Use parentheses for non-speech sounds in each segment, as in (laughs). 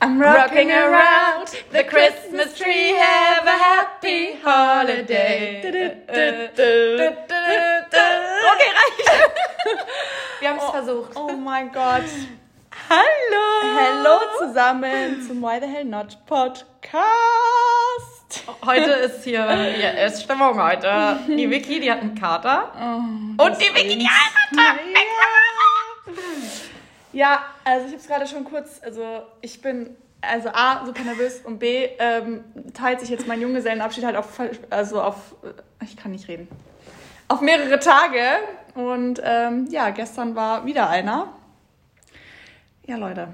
I'm rocking around the Christmas tree. Have a happy holiday. Okay, reicht. (laughs) Wir haben es versucht. Oh mein Gott. Hallo. Hallo zusammen zum Why the Hell Not Podcast. Heute ist hier, hier ist Stimmung heute. Die Vicky, die hat einen Kater. Und die Vicky, die heiratet. Ja, also ich habe es gerade schon kurz, also ich bin also A, super nervös und B, ähm, teilt sich jetzt mein Junggesellenabschied halt auf, also auf, ich kann nicht reden, auf mehrere Tage und ähm, ja, gestern war wieder einer. Ja, Leute.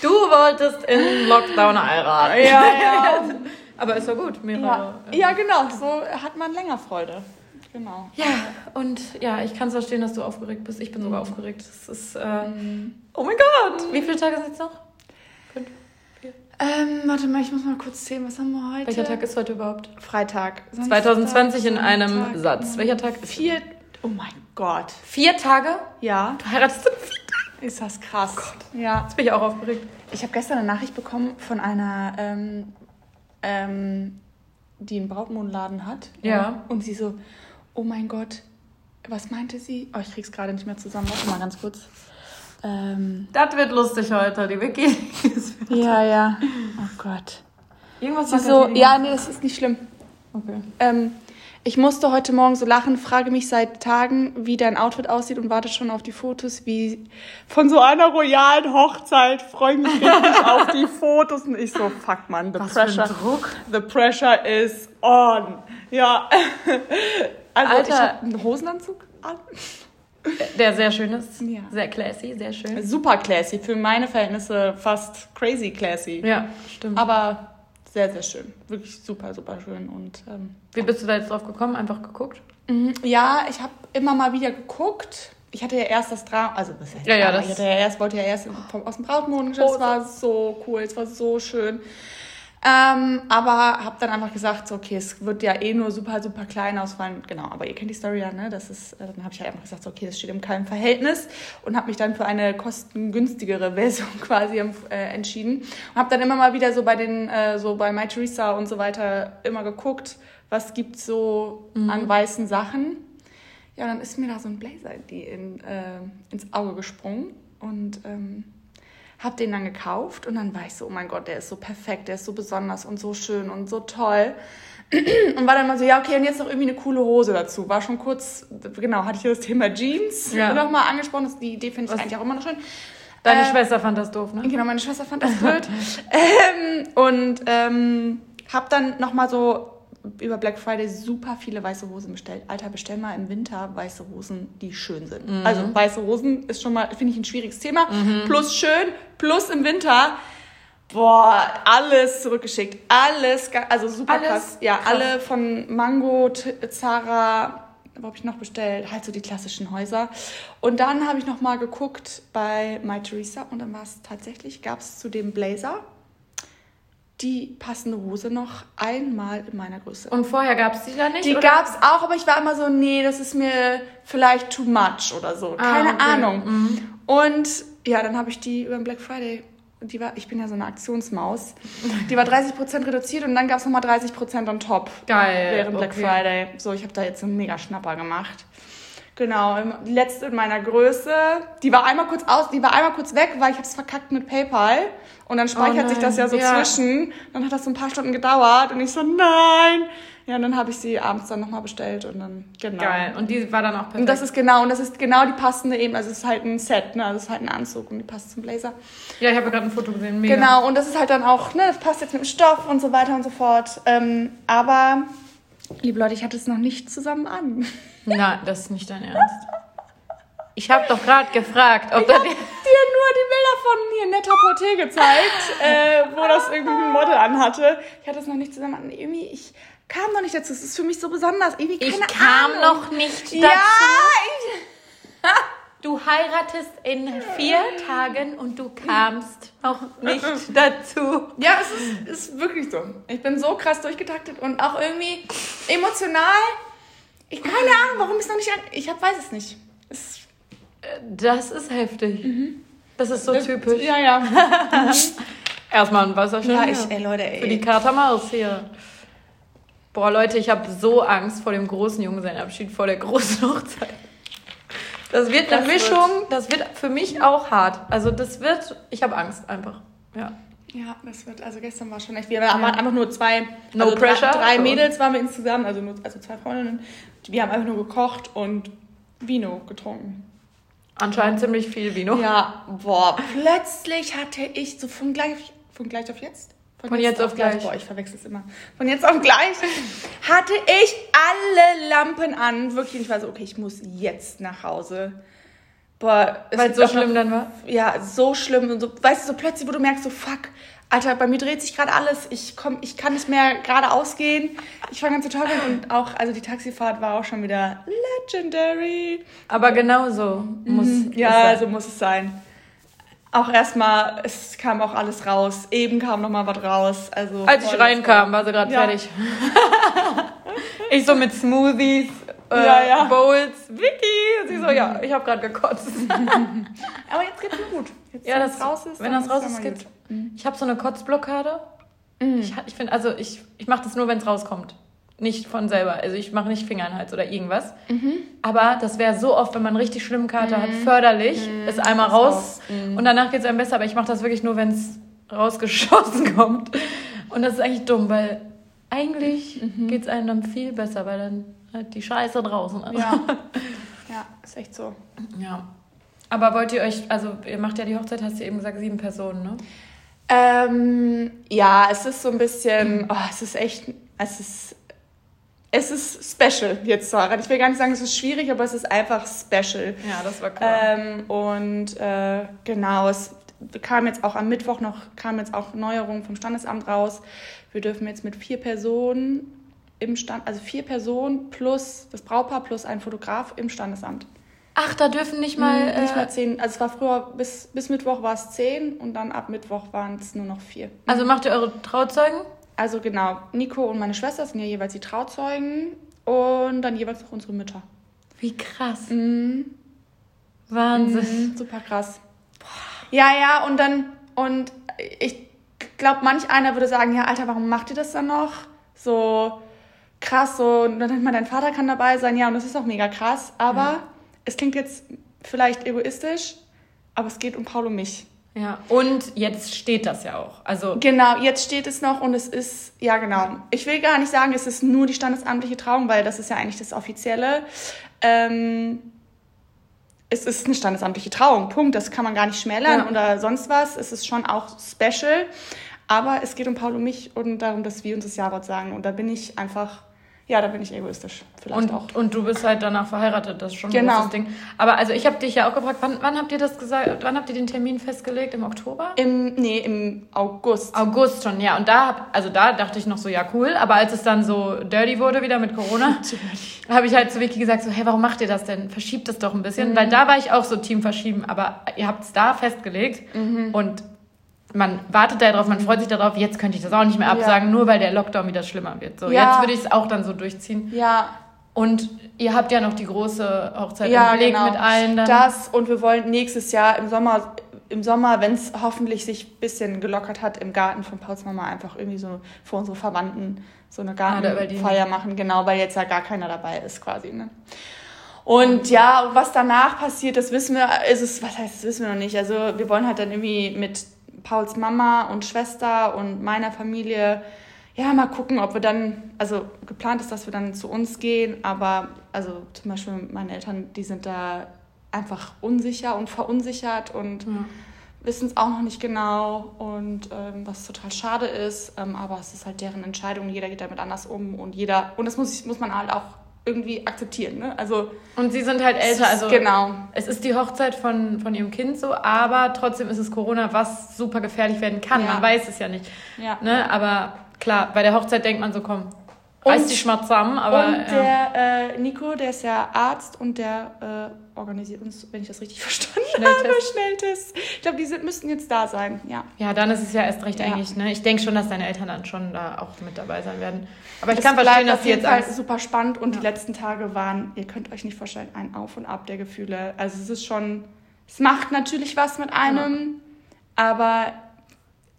Du wolltest in Lockdown heiraten. Ja, ja. (laughs) Aber ist doch gut, Ja, mehrere. ja genau, so hat man länger Freude. Genau. Ja, und ja, ich kann es verstehen, dass du aufgeregt bist. Ich bin sogar aufgeregt. Das ist, äh, oh mein Gott. Wie viele Tage sind es noch? Fünf? Vier? Ähm, warte mal, ich muss mal kurz zählen, was haben wir heute? Welcher Tag ist heute überhaupt? Freitag. 2020 in einem Sonntag, Satz. Welcher Tag? Vier, oh mein Gott. Vier Tage? Ja, Du heiratest in vier Tagen. ist das krass. Ja. Jetzt bin ich auch aufgeregt. Ich habe gestern eine Nachricht bekommen von einer, ähm, ähm, die einen Brautmodenladen hat. Ja. Und sie so, oh mein Gott, was meinte sie? Oh, ich krieg's gerade nicht mehr zusammen. Warte mal ganz kurz. Ähm, Das wird lustig heute, die Vicky. ja, ja. Oh Gott. Irgendwas Sie so, ja, nee, das ist nicht schlimm. Okay. Ähm, ich musste heute Morgen so lachen, frage mich seit Tagen, wie dein Outfit aussieht und warte schon auf die Fotos, wie von so einer royalen Hochzeit. Freue mich richtig auf die Fotos. Und ich so, fuck man, the Was für ein pressure. Druck. The pressure is on. Ja. Also Alter. ich habe einen Hosenanzug an. Der sehr schön ist. Ja. Sehr classy, sehr schön. Super classy, für meine Verhältnisse fast crazy classy. Ja, stimmt. Aber sehr, sehr schön. Wirklich super, super schön. Und ähm, Wie bist du da jetzt drauf gekommen? Einfach geguckt? Mhm, Ja, ich habe immer mal wieder geguckt. Ich hatte ja erst das Drama, also was heißt Ja, ja, das- ich hatte ja erst, wollte ja erst vom, aus dem Brautmodengeschäft. Es Oh, war so cool, es war so schön. Ähm, aber habe dann einfach gesagt, so, okay, es wird ja eh nur super, super klein ausfallen. Genau, aber ihr kennt die Story ja, ne? Das ist, äh, dann habe ich halt einfach gesagt, so, okay, das steht im keinem Verhältnis und habe mich dann für eine kostengünstigere (laughs) Version quasi äh, entschieden und habe dann immer mal wieder so bei den, äh, so bei My Theresa und so weiter immer geguckt, was gibt's so an weißen Sachen. Ja, dann ist mir da so ein Blazer in, äh, ins Auge gesprungen und ähm, hab den dann gekauft und dann war ich so, oh mein Gott, der ist so perfekt, der ist so besonders und so schön und so toll. Und war dann mal so, ja, okay, und jetzt noch irgendwie eine coole Hose dazu. War schon kurz, genau, hatte ich das Thema Jeans Ja. nochmal angesprochen. Das, die Idee finde ich Was- eigentlich auch immer noch schön. Deine Äh, Schwester fand das doof, ne? Genau, meine Schwester fand das blöd. (laughs) ähm, und ähm, habe dann nochmal so über Black Friday super viele weiße Hosen bestellt. Alter, bestell mal im Winter weiße Hosen, die schön sind. Also weiße Hosen ist schon mal, finde ich, ein schwieriges Thema. Plus schön, plus im Winter. Boah, alles zurückgeschickt. Alles, also super Alles krass. Ja, krass. alle von Mango, Zara, wo habe ich noch bestellt? Halt so die klassischen Häuser. Und dann habe ich noch mal geguckt bei My Theresa und dann war es tatsächlich, gab es zu dem Blazer die passende Hose noch einmal in meiner Größe. Und vorher gab es die da nicht? die gab es auch, aber ich war immer so, nee, das ist mir vielleicht too much oder so. Keine Ah, okay. Mhm. Ahnung. Und ja, dann habe ich die über den Black Friday, die war, ich bin ja so eine Aktionsmaus, die war 30% reduziert und dann gab es nochmal 30% on top. Geil. Während Black okay. Friday. So, ich habe da jetzt einen mega Schnapper gemacht. Genau, im- die letzte in meiner Größe. Die war einmal kurz aus, die war einmal kurz weg, weil ich habe es verkackt mit PayPal. Und dann speichert Oh sich das ja so ja. zwischen. Dann hat das so ein paar Stunden gedauert und ich so, nein. Ja, und dann habe ich sie abends dann nochmal bestellt und dann, genau. Geil. Und die war dann auch perfekt. Und das ist genau, und das ist genau die passende eben, also es ist halt ein Set, ne, also es ist halt ein Anzug und die passt zum Blazer. ja, ich habe gerade ein Foto gesehen. Mega. Genau, und das ist halt dann auch, ne, das passt jetzt mit dem Stoff und so weiter und so fort. Ähm, aber, liebe Leute, ich hatte es noch nicht zusammen an. (laughs) Nein, das ist nicht dein Ernst. Ich habe doch gerade gefragt, ob Ich da habe die... dir nur die Bilder von hier Netta Porté gezeigt, äh, wo das irgendwie ein Model anhatte. Ich hatte es noch nicht zusammen. Irgendwie, ich kam noch nicht dazu. Es ist für mich so besonders. Irgendwie, Ich keine kam Ahnung. noch nicht dazu. Ja, ich, Du heiratest in vier Tagen und du kamst noch nicht dazu. ja, es ist, ist wirklich so. Ich bin so krass durchgetaktet und auch irgendwie emotional. Ich keine Ahnung, warum es noch nicht an. Ich hab, weiß es nicht. Es, Das ist heftig. Das ist so das- typisch. Ja, ja. (laughs) Erstmal ein Wasserchen. Ja, ich, ey, Leute, ey. Für die Katermaus hier. Boah, Leute, ich habe so Angst vor dem großen Junggesellabschied, vor der großen (laughs) Hochzeit. Das wird eine Das Mischung, das wird für mich auch hart. Also das wird, ich habe Angst einfach. Ja. Ja, das wird, also gestern war schon echt, wir waren einfach nur zwei, No also pressure. Drei, drei Mädels waren wir insgesamt, also, nur, also zwei Freundinnen. Wir haben einfach nur gekocht und Vino getrunken. Anscheinend ziemlich viel Vino. Ja, boah, plötzlich hatte ich so von gleich, von gleich auf jetzt? Von jetzt auf gleich. Boah, ich verwechsel es immer. Von jetzt auf gleich (laughs) hatte ich alle Lampen an. Wirklich, ich war so, okay, ich muss jetzt nach Hause. Boah, es Weil es so auch noch- schlimm dann war. ja, so schlimm und so, weißt du, so plötzlich, wo du merkst, so fuck, Alter, bei mir dreht sich gerade alles, ich komm, ich kann nicht mehr geradeaus gehen, ich fange an zu tollen und auch, also die Taxifahrt war auch schon wieder legendary. Aber genau so muss Ja, es sein. so muss es sein. Auch erstmal, es kam auch alles raus, eben kam noch mal was raus, also. Als ich reinkam, war sie gerade Ja. fertig. (laughs) ich so mit Smoothies, äh, Ja, ja. Bowls, Vicky. Sie so, ja, ich habe gerade gekotzt. (laughs) Aber jetzt geht's mir gut. Jetzt, Ja, wenn das raus ist, Wenn das raus ist, geht's. gut. Ich habe so eine Kotzblockade. Ich, ich finde, also ich, ich mache das nur, wenn es rauskommt. Nicht von selber. Also ich mache nicht Finger in den Hals oder irgendwas. Aber das wäre so oft, wenn man einen richtig schlimmen Kater hat, förderlich, es einmal Das raus und danach geht es einem besser. Aber ich mache das wirklich nur, wenn es rausgeschossen (laughs) kommt. Und das ist eigentlich dumm, weil eigentlich geht es einem dann viel besser, weil dann halt die Scheiße draußen ist. Ja. (laughs) ja, ist echt so. ja. Aber wollt ihr euch, also ihr macht ja die Hochzeit, hast du eben gesagt, sieben Personen, ne? Ähm, ja, es ist so ein bisschen, oh, es ist echt, es ist, es ist special jetzt heiraten. Ich will gar nicht sagen, es ist schwierig, aber es ist einfach special. Ja, das war klar. Ähm, und äh, genau, es kam jetzt auch am Mittwoch noch, kam jetzt auch Neuerungen vom Standesamt raus. Wir dürfen jetzt mit vier Personen im Stand, also vier Personen plus das Brautpaar plus ein Fotograf im Standesamt. Ach, da dürfen nicht mal. Nicht äh, mal zehn, also es war früher, bis, bis Mittwoch war es zehn und dann ab Mittwoch waren es nur noch vier. also macht ihr eure Trauzeugen? Also genau, Nico und meine Schwester sind ja jeweils die Trauzeugen und dann jeweils noch unsere Mütter. Wie krass. Mhm. Wahnsinn. Mhm, super krass. Ja, ja, und dann, und ich glaube, manch einer würde sagen, ja, Alter, warum macht ihr das dann noch? So krass, so, und dann hat man, dein Vater kann dabei sein, ja, und das ist auch mega krass, aber es klingt jetzt vielleicht egoistisch, aber es geht um Paul und mich. Ja, und jetzt steht das ja auch. Also, Genau, jetzt steht es noch und es ist, ja genau. Ich will gar nicht sagen, es ist nur die standesamtliche Trauung, weil das ist ja eigentlich das Offizielle. Ähm, es ist eine standesamtliche Trauung, Punkt. Das kann man gar nicht schmälern Ja. oder sonst was. Es ist schon auch special. Aber es geht um Paul und mich und darum, dass wir uns das Ja-Wort sagen. Und da bin ich einfach, ja, da bin ich egoistisch. Vielleicht und, auch. und du bist halt danach verheiratet, das ist schon ein Genau. großes Ding. Aber also ich habe dich ja auch gefragt, wann, wann habt ihr das gesagt, wann habt ihr den Termin festgelegt? Im Oktober? Im, nee, im August. August schon, ja. Und da, hab, also da dachte ich noch so, ja cool. Aber als es dann so dirty wurde wieder mit Corona, (laughs) habe ich halt zu Vicky gesagt, so, hey, warum macht ihr das denn? Verschiebt das doch ein bisschen. Mhm. Weil da war ich auch so Team verschieben. Aber ihr habt es da festgelegt Mhm. und man wartet darauf, man freut sich darauf, jetzt könnte ich das auch nicht mehr Ja. absagen, nur weil der Lockdown wieder schlimmer wird. So, Ja. jetzt würde ich es auch dann so durchziehen. Ja, Und ihr habt ja noch die große Hochzeit ja, im Beleg genau. mit allen dann. Das und wir wollen nächstes Jahr im Sommer, im Sommer, wenn es hoffentlich sich ein bisschen gelockert hat, im Garten von Pauls Mama einfach irgendwie so für unsere Verwandten so eine Ah, Gartenfeier machen, genau, weil jetzt ja gar keiner dabei ist quasi. Ne? Und ja, was danach passiert, das wissen wir, ist es, was heißt, das wissen wir noch nicht. Also wir wollen halt dann irgendwie mit Pauls Mama und Schwester und meiner Familie ja, mal gucken, ob wir dann, also geplant ist, dass wir dann zu uns gehen, aber also zum Beispiel meine Eltern, die sind da einfach unsicher und verunsichert und Ja. wissen es auch noch nicht genau und ähm, was total schade ist, ähm, aber es ist halt deren Entscheidung, jeder geht damit anders um und jeder, und das muss, ich- muss man halt auch irgendwie akzeptieren, ne? Also, Und sie sind halt älter, also genau. es ist die Hochzeit von, von ihrem Kind so, aber trotzdem ist es Corona, was super gefährlich werden kann. Ja. Man weiß es ja nicht. Ja. Ne? Aber klar, bei der Hochzeit denkt man so, komm, reiß Und- dich mal zusammen. Aber und ja. der äh, Nico, der ist ja Arzt und der äh, organisiert uns, wenn ich das richtig (laughs) verstanden Schnelltest. habe, Schnelltest. Ich glaube, die sind, müssten jetzt da sein, ja. ja, dann ist es ja erst recht Ja. eigentlich. Ne? Ich denke schon, dass deine Eltern dann schon da auch mit dabei sein werden. Aber ich Es kann verstehen, dass sie jetzt Fall Angst super spannend und Ja. die letzten Tage waren, ihr könnt euch nicht vorstellen, ein Auf und Ab der Gefühle. Also es ist schon, es macht natürlich was mit einem, aber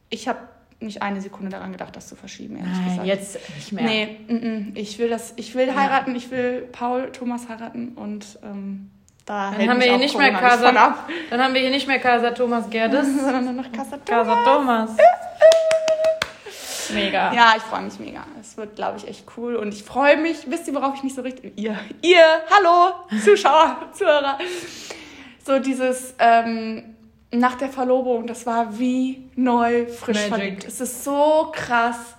ich habe nicht eine Sekunde daran gedacht, das zu verschieben, ehrlich Nein, gesagt. jetzt nicht mehr. Nee, mm, mm. ich will das, ich will heiraten, ich will Paul Thomas heiraten und ähm, da Dann haben mich wir hier nicht mehr Casa, ab. dann haben wir hier nicht mehr Casa Thomas Gerdes, (laughs) Sondern nur noch Casa Casa Thomas. Thomas. Mega. Ja, ich freue mich mega. Es wird, glaube ich, echt cool. Und ich freue mich, wisst ihr, worauf ich mich so richtig. Ihr, ihr, hallo, Zuschauer, Zuhörer. So dieses ähm, nach der Verlobung, das war wie neu frisch Magic. verliebt. Es ist so krass.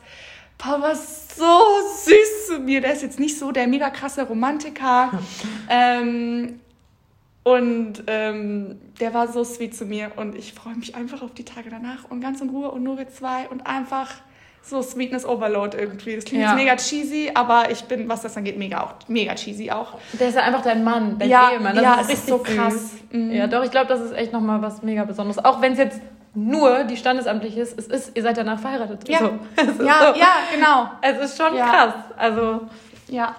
Paul war so süß zu mir. Der ist jetzt nicht so der mega krasse Romantiker. (laughs) ähm, und ähm, der war so sweet zu mir und ich freue mich einfach auf die Tage danach und ganz in Ruhe und nur wir zwei und einfach so Sweetness Overload irgendwie. Das klingt Ja. jetzt mega cheesy, aber ich bin, was das angeht, mega auch mega cheesy auch. Der ist ja einfach dein Mann, dein Ja, Ehemann. Das ja, ist ist so krass. Mhm. Ja, doch, ich glaube, das ist echt nochmal was mega Besonderes. Auch wenn es jetzt nur die standesamtliche ist, es ist, ihr seid danach verheiratet. Ja, So. (laughs) Ja, so. ja, genau. Es ist schon krass. Also, Ja,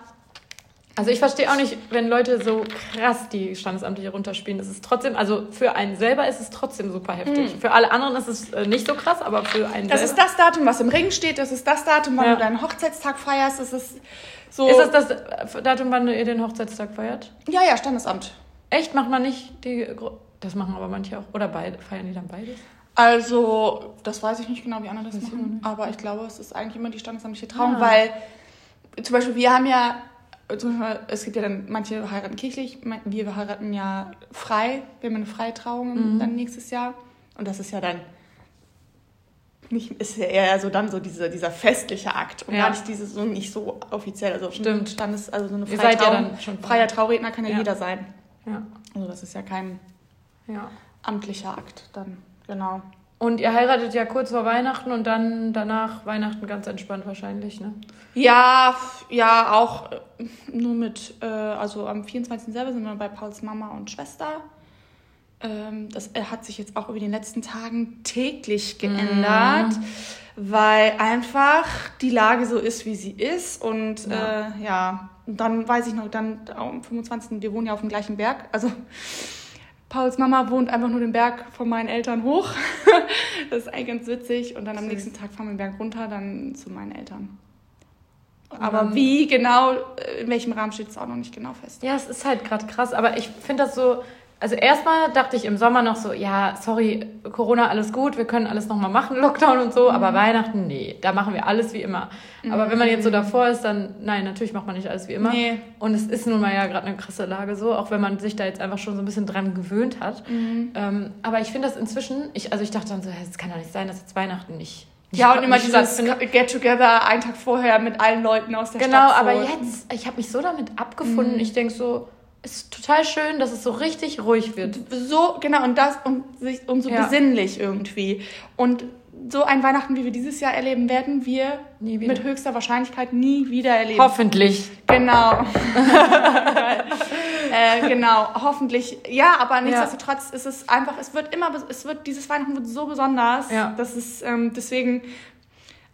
also ich verstehe auch nicht, wenn Leute so krass die standesamtliche runterspielen. Das ist trotzdem, also für einen selber ist es trotzdem super heftig. Für alle anderen ist es äh, nicht so krass, aber für einen das selber. ist das Datum, was im Ring steht. Das ist das Datum, wann Ja. du deinen Hochzeitstag feierst. Das ist so. Ist das das Datum, wann ihr den Hochzeitstag feiert? ja, ja, Standesamt. Echt? Macht man nicht die. Das machen aber manche auch. Oder beide. Feiern die dann beides? Also, das weiß ich nicht genau, wie andere das machen, aber ich glaube, es ist eigentlich immer die standesamtliche Trauung, Ah. weil zum Beispiel wir haben ja, zum Beispiel, es gibt ja dann, manche heiraten kirchlich, wir heiraten ja frei, wir haben eine freie Trauung Mhm. dann nächstes Jahr und das ist ja dann nicht, ist ja eher so dann so diese, dieser festliche Akt und Ja. gar nicht dieses so nicht so offiziell, also Stimmt. Standes, also so eine freie ja Trauung, frei. freier Trauredner kann ja, Ja. jeder sein, Ja. also das ist ja kein Ja. amtlicher Akt dann, genau. Und ihr heiratet ja kurz vor Weihnachten und dann danach Weihnachten ganz entspannt wahrscheinlich, ne? Ja, ja, auch äh, nur mit, äh, also am 24. selber sind wir bei Pauls Mama und Schwester. Ähm, das äh, hat sich jetzt auch über den letzten Tagen täglich geändert, weil einfach die Lage so ist, wie sie ist. Und Ja. ja, äh, ja. Und dann weiß ich noch, dann am 25. wir wohnen ja auf dem gleichen Berg. Also Pauls Mama wohnt einfach nur den Berg von meinen Eltern hoch. (laughs) das ist eigentlich ganz witzig. Und dann am nächsten Tag fahren wir den Berg runter, dann zu meinen Eltern. Und Aber dann- wie genau, äh, in welchem Rahmen steht es auch noch nicht genau fest. Ja, es ist halt gerade krass, aber ich finde das so. Also erstmal dachte ich im Sommer noch so, ja, sorry, Corona, alles gut, wir können alles nochmal machen, (laughs) Lockdown und so, aber Weihnachten, nee, da machen wir alles wie immer. Aber wenn man jetzt so davor ist, dann, nein, natürlich macht man nicht alles wie immer. Nee. Und es ist nun mal ja gerade eine krasse Lage so, auch wenn man sich da jetzt einfach schon so ein bisschen dran gewöhnt hat. Ähm, aber ich finde das inzwischen, ich, also ich dachte dann so, es kann doch nicht sein, dass jetzt Weihnachten nicht. nicht Ja, und immer dieses. Get-Together einen Tag vorher mit allen Leuten aus der Genau, Stadt. aber so. jetzt, ich habe mich so damit abgefunden. Mhm. Ich denke so, ist total schön, dass es so richtig ruhig wird. So, genau, und das und, sich, und so Ja. besinnlich irgendwie. Und so ein Weihnachten, wie wir dieses Jahr erleben, werden wir mit höchster Wahrscheinlichkeit nie wieder erleben. Hoffentlich. Genau. (laughs) äh, genau, hoffentlich. Ja, aber nichtsdestotrotz ist es einfach, es wird immer, es wird, dieses Weihnachten wird so besonders. Ja. Das ist ähm, deswegen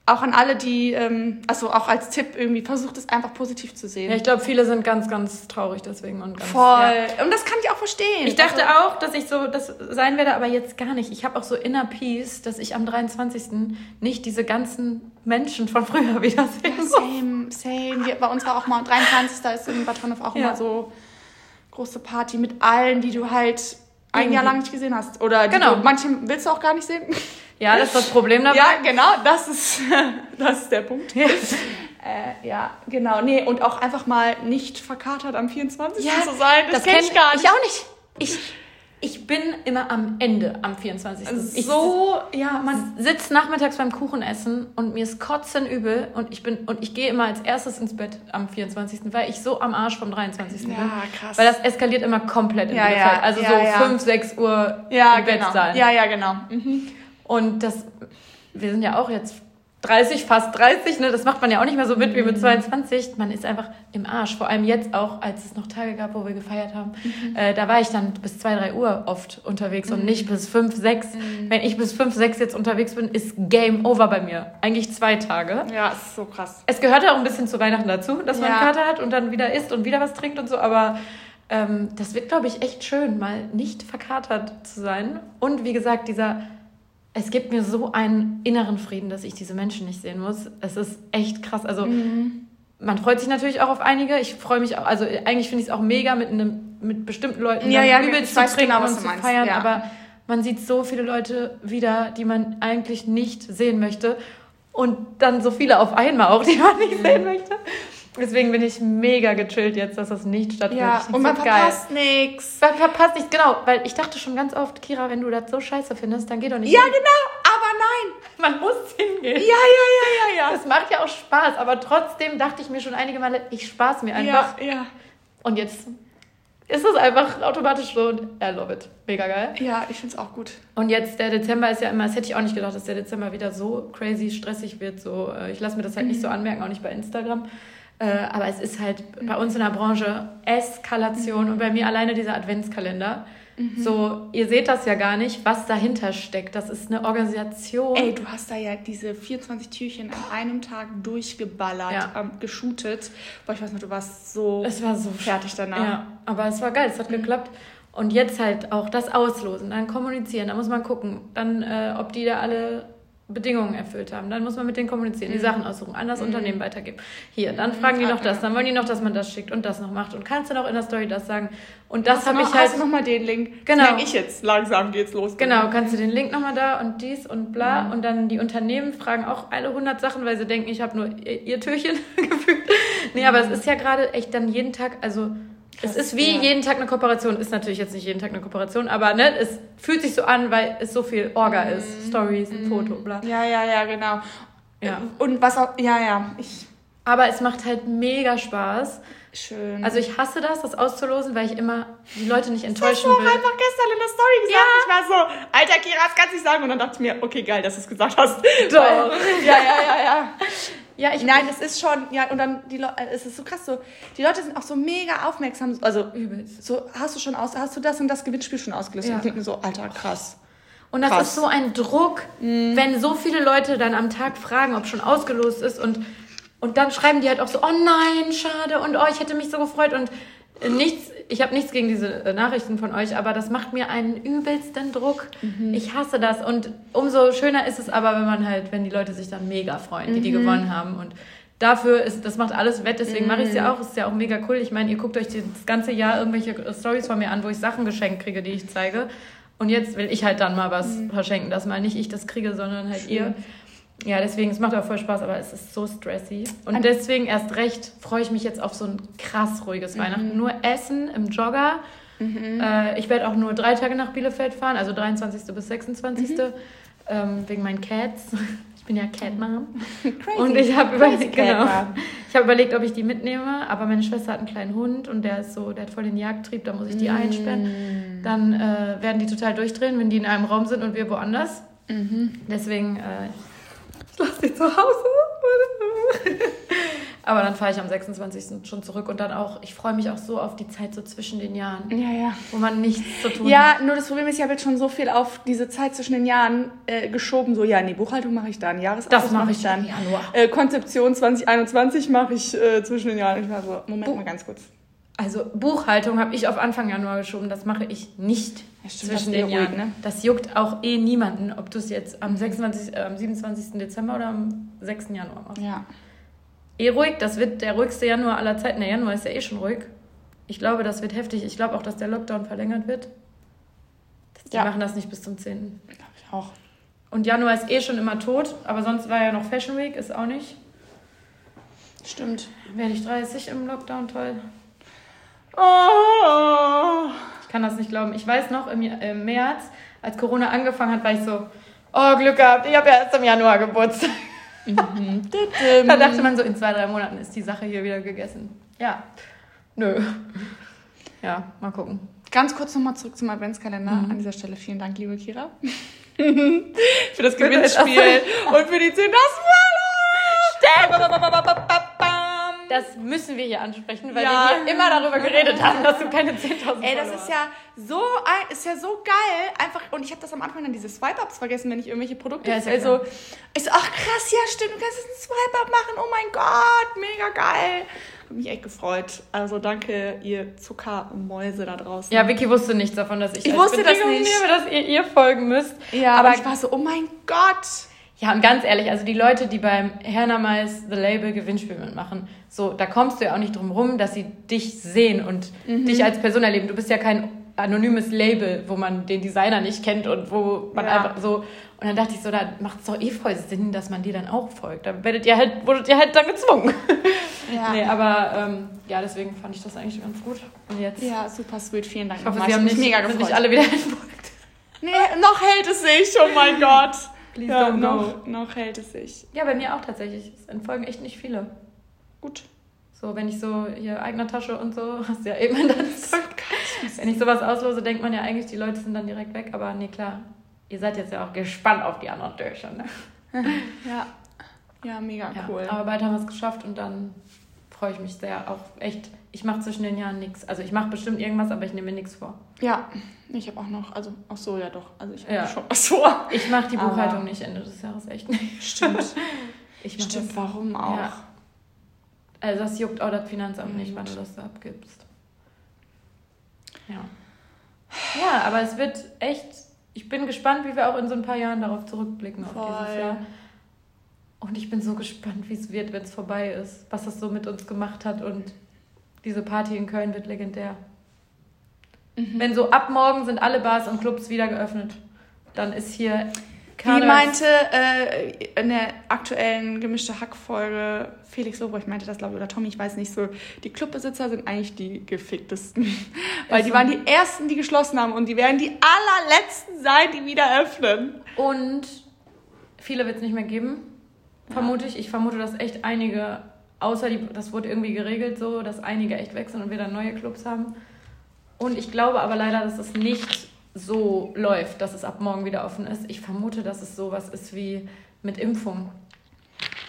auch an alle, die, ähm, also auch als Tipp irgendwie, versucht es einfach positiv zu sehen. Ja, ich glaube, viele sind ganz, ganz traurig deswegen und ganz. Voll. Ja. Und das kann ich auch verstehen. Ich dachte also, auch, dass ich so das sein werde, aber jetzt gar nicht. Ich habe auch so inner Peace, dass ich am 23. nicht diese ganzen Menschen von früher (laughs) wiedersehen muss. Same, same. Wir, bei uns war auch mal 23. Da ist in Bad Honnef auch Ja. immer so große Party mit allen, die du halt ein Jahr lang nicht gesehen hast. Oder die Genau. du, manche willst du auch gar nicht sehen. (laughs) Ja, das ist das Problem dabei. Ja, genau, das ist, (laughs) das ist der Punkt. (laughs) Äh, ja, genau. Nee, und auch einfach mal nicht verkatert am 24. zu sein, das, kenn ich gar nicht. Ich auch nicht. Ich, ich bin immer am Ende am 24. Ich so, ja, man. sitze nachmittags beim Kuchenessen und mir ist kotzenübel und ich bin und ich gehe immer als erstes ins Bett am 24., weil ich so am Arsch vom 23. bin. Ja, krass. Weil das eskaliert immer komplett in Ja, Bielefeld. ja, Also ja, so ja. 5, 6 Uhr Ja, im Bett genau. sein. Ja, ja, genau. Mhm. Und das, wir sind ja auch jetzt 30, fast 30, ne? Das macht man ja auch nicht mehr so mit wie Mhm. mit 22. Man ist einfach im Arsch. Vor allem jetzt auch, als es noch Tage gab, wo wir gefeiert haben. Mhm. Äh, da war ich dann bis 2, 3 Uhr oft unterwegs und nicht bis 5, 6. Mhm. Wenn ich bis 5, 6 jetzt unterwegs bin, ist Game Over bei mir. Eigentlich zwei Tage. Ja, ist so krass. Es gehört ja auch ein bisschen zu Weihnachten dazu, dass man Ja. einen Kater hat und dann wieder isst und wieder was trinkt und so. Aber ähm, das wird, glaube ich, echt schön, mal nicht verkatert zu sein. Und wie gesagt, dieser es gibt mir so einen inneren Frieden, dass ich diese Menschen nicht sehen muss. Es ist echt krass. Also mhm. man freut sich natürlich auch auf einige. Ich freue mich auch, also eigentlich finde ich es auch mega mit einem mit bestimmten Leuten ja, ja, übel zu trinken genau, und zu feiern, ja. aber man sieht so viele Leute wieder, die man eigentlich nicht sehen möchte und dann so viele auf einmal auch, die man nicht mhm. sehen möchte. Deswegen bin ich mega gechillt jetzt, dass das nicht stattfindet. Ja, und man verpasst nichts. Man verpasst nichts, genau. Weil ich dachte schon ganz oft, Kira, wenn du das so scheiße findest, dann geh doch nicht Ja, hin. genau, aber nein. Man muss hingehen. Ja, ja, ja, ja, ja. Das macht ja auch Spaß, aber trotzdem dachte ich mir schon einige Male, ich spaß mir einfach. Ja, ja. Und jetzt ist es einfach automatisch so und I love it. Mega geil. Ja, ich finde es auch gut. Und jetzt der Dezember ist ja immer, das hätte ich auch nicht gedacht, dass der Dezember wieder so crazy stressig wird. So, äh, ich lasse mir das halt mhm. nicht so anmerken, auch nicht bei Instagram. Äh, aber es ist halt bei uns in der Branche Eskalation mhm. und bei mir alleine dieser Adventskalender. Mhm. So, ihr seht das ja gar nicht, was dahinter steckt. Das ist eine Organisation. Ey, du hast da ja diese 24 Türchen an einem Tag durchgeballert, ja. ähm, geshootet. Boah, ich weiß noch, du warst so, es war so fertig danach. Ja, aber es war geil, es hat mhm. geklappt. Und jetzt halt auch das auslosen, dann kommunizieren, da muss man gucken, dann, äh, ob die da alle Bedingungen erfüllt haben. Dann muss man mit denen kommunizieren, die mhm. Sachen aussuchen, an das mhm. Unternehmen weitergeben. Hier, dann mhm. fragen die noch das, dann wollen die noch, dass man das schickt und das noch macht. Und kannst du noch in der Story das sagen? Und das habe ich halt. Hast du nochmal den Link? Genau. ich jetzt langsam geht's los. Genau, kannst du den Link nochmal da und dies und bla. Mhm. Und dann die Unternehmen fragen auch alle 100 Sachen, weil sie denken, ich habe nur ihr, ihr Türchen (laughs) gefühlt. Nee, aber es ist ja gerade echt dann jeden Tag, also es ist wie ja. jeden Tag eine Kooperation. Ist natürlich jetzt nicht jeden Tag eine Kooperation, aber ne, es fühlt sich so an, weil es so viel Orga mm. ist. Stories, ein mm. Foto, bla. Ja, ja, ja, genau. Ja. Und was auch, ja, ja. Ich, aber es macht halt mega Spaß. Schön. Also ich hasse das, das auszulosen, weil ich immer die Leute nicht enttäuschen das will. Ich habe einfach gestern in der Story gesagt. Ja. Ich war so, alter Kira, das kannst du nicht sagen. Und dann dachte ich mir, okay, geil, dass du es gesagt hast. Doch. (laughs) ja, ja, ja, ja. Ja, ich Nein, es ist schon, ja, und dann die Leute, es ist so krass so, die Leute sind auch so mega aufmerksam, also übelst. So, hast du schon aus, hast du das und das Gewinnspiel schon ausgelöst? Ja. Und ich denke mir so, Alter, krass. Und das krass. ist so ein Druck, mhm. wenn so viele Leute dann am Tag fragen, ob schon ausgelost ist und, und dann schreiben die halt auch so, oh nein, schade und oh, ich hätte mich so gefreut und nichts, ich habe nichts gegen diese äh, Nachrichten von euch, aber das macht mir einen übelsten Druck. Mhm. Ich hasse das und umso schöner ist es aber, wenn man halt, wenn die Leute sich dann mega freuen, die die mhm. gewonnen haben und dafür ist, das macht alles wett, deswegen mache ich es ja mhm. auch. Ist ja auch mega cool. Ich meine, ihr guckt euch das ganze Jahr irgendwelche Stories von mir an, wo ich Sachen geschenkt kriege, die ich zeige. Und jetzt will ich halt dann mal was mhm. verschenken, dass mal nicht ich das kriege, sondern halt Schön. ihr. Ja, deswegen, es macht auch voll Spaß, aber es ist so stressy. Und deswegen erst recht freue ich mich jetzt auf so ein krass ruhiges mhm. Weihnachten. Nur Essen im Jogger. Mhm. Äh, ich werde auch nur drei Tage nach Bielefeld fahren, also 23. bis 26. Mhm. Ähm, wegen meinen Cats. (laughs) Ich bin ja Cat Mom. (laughs) Crazy. Und ich habe überlegt, genau, ich überlegt, ob ich die mitnehme, aber meine Schwester hat einen kleinen Hund und der ist so, der hat voll den Jagdtrieb, da muss ich die mm. einsperren. Dann äh, werden die total durchdrehen, wenn die in einem Raum sind und wir woanders. Mhm. Deswegen äh, (laughs) ich lasse dich zu Hause. (laughs) Aber dann fahre ich am 26. schon zurück und dann auch, ich freue mich auch so auf die Zeit so zwischen den Jahren. Ja, ja. Wo man nichts zu tun ja, hat. Ja, nur das Problem ist, ich habe jetzt schon so viel auf diese Zeit zwischen den Jahren äh, geschoben. So, ja, nee, Buchhaltung mache ich dann, Jahresabschluss das mache ich dann. Januar. Äh, Konzeption 2021 mache ich äh, zwischen den Jahren. Ich war so, Moment Bu mal ganz kurz. Also Buchhaltung habe ich auf Anfang Januar geschoben, das mache ich nicht ja, stimmt, zwischen den Jahren. Ne? Das juckt auch eh niemanden, ob du es jetzt am, 26, äh, am 27. Dezember oder am 6. Januar machst. Ja. Eh ruhig, das wird der ruhigste Januar aller Zeiten. Der Januar ist ja eh schon ruhig. Ich glaube, das wird heftig. Ich glaube auch, dass der Lockdown verlängert wird. Die ja. machen das nicht bis zum 10. Glaube ich auch. Und Januar ist eh schon immer tot, aber sonst war ja noch Fashion Week, ist auch nicht. Stimmt. Werde ich 30 im Lockdown, toll. Oh. Ich kann das nicht glauben. Ich weiß noch, im, im März, als Corona angefangen hat, war ich so, oh, Glück gehabt, ich habe ja erst im Januar Geburtstag. Mhm. (laughs) da dachte man so, in zwei, drei Monaten ist die Sache hier wieder gegessen. Ja, nö. Ja, mal gucken. Ganz kurz nochmal zurück zum Adventskalender. Mhm. An dieser Stelle vielen Dank, liebe Kira. (laughs) für das Gewinnspiel und für die 10.000 Follower. Das müssen wir hier ansprechen, weil ja. wir hier immer darüber geredet haben, dass du keine 10.000 Ey, das ist ja so ist ja so geil. Einfach, und ich habe das am Anfang dann diese Swipe-Ups vergessen, wenn ich irgendwelche Produkte ja, also, ich so, ach krass, ja stimmt, du kannst jetzt einen Swipe-Up machen. Oh mein Gott, mega geil. Hab mich echt gefreut. Also danke, ihr Zuckermäuse da draußen. Ja, Vicky wusste nichts davon, dass ich, ich wusste das nicht. nehme, dass ihr ihr folgen müsst. Ja, aber ich war so, oh mein Gott. Ja, und ganz ehrlich, also die Leute, die beim Hernamais The Label Gewinnspiel mitmachen, so, da kommst du ja auch nicht drum rum, dass sie dich sehen und mhm. dich als Person erleben. Du bist ja kein anonymes Label, wo man den Designer nicht kennt und wo man ja. einfach so. Und dann dachte ich so, da macht es doch eh voll Sinn, dass man dir dann auch folgt. Da werdet ihr halt, wurdet ihr halt dann gezwungen. (laughs) Ja. nee, aber ähm, ja, deswegen fand ich das eigentlich ganz gut. Und jetzt. Ja, super sweet, vielen Dank. Ich hoffe, Sie haben mich mega gefreut. sind nicht alle wieder entfolgt. Nee, noch hält es sich, oh mein (laughs) Gott. Please ja, don't noch, noch hält es sich. Ja, bei mir auch tatsächlich. Es entfolgen echt nicht viele. Gut. So, wenn ich so hier eigener Tasche und so, (laughs) hast du ja eben dann Wenn ich sowas auslose, denkt man ja eigentlich, die Leute sind dann direkt weg. Aber nee, klar, ihr seid jetzt ja auch gespannt auf die anderen Türchen. Ne? (laughs) ja. Ja, mega ja, cool. Aber bald haben wir es geschafft und dann freue ich mich sehr. Auch echt, ich mache zwischen den Jahren nichts. Also ich mache bestimmt irgendwas, aber ich nehme mir nichts vor. Ja, ich habe auch noch, also ach so, ja doch. Also ich habe ja. schon was vor. Ich mache die Buchhaltung aber nicht Ende des Jahres, echt nicht. Stimmt. (laughs) ich Stimmt, das, warum auch? Ja. Also das juckt auch das Finanzamt mhm. nicht, wann du das da abgibst. Ja. Ja, aber es wird echt, ich bin gespannt, wie wir auch in so ein paar Jahren darauf zurückblicken, Voll. auf dieses Jahr. Und ich bin so gespannt, wie es wird, wenn es vorbei ist, was das so mit uns gemacht hat. Und diese Party in Köln wird legendär. Mhm. Wenn so ab morgen sind alle Bars und Clubs wieder geöffnet, dann ist hier wie meinte äh, in der aktuellen gemischte Hack-Folge Felix Lobrecht meinte das, glaube ich, oder Tommy, ich weiß nicht so, die Clubbesitzer sind eigentlich die geficktesten. (laughs) Weil die waren die ersten, die geschlossen haben und die werden die allerletzten sein, die wieder öffnen. Und viele wird es nicht mehr geben, vermute ich. Ich vermute, dass echt einige, außer die, das wurde irgendwie geregelt so, dass einige echt wechseln und wir dann neue Clubs haben. Und ich glaube aber leider, dass es nicht so läuft, dass es ab morgen wieder offen ist. Ich vermute, dass es sowas ist wie mit Impfung.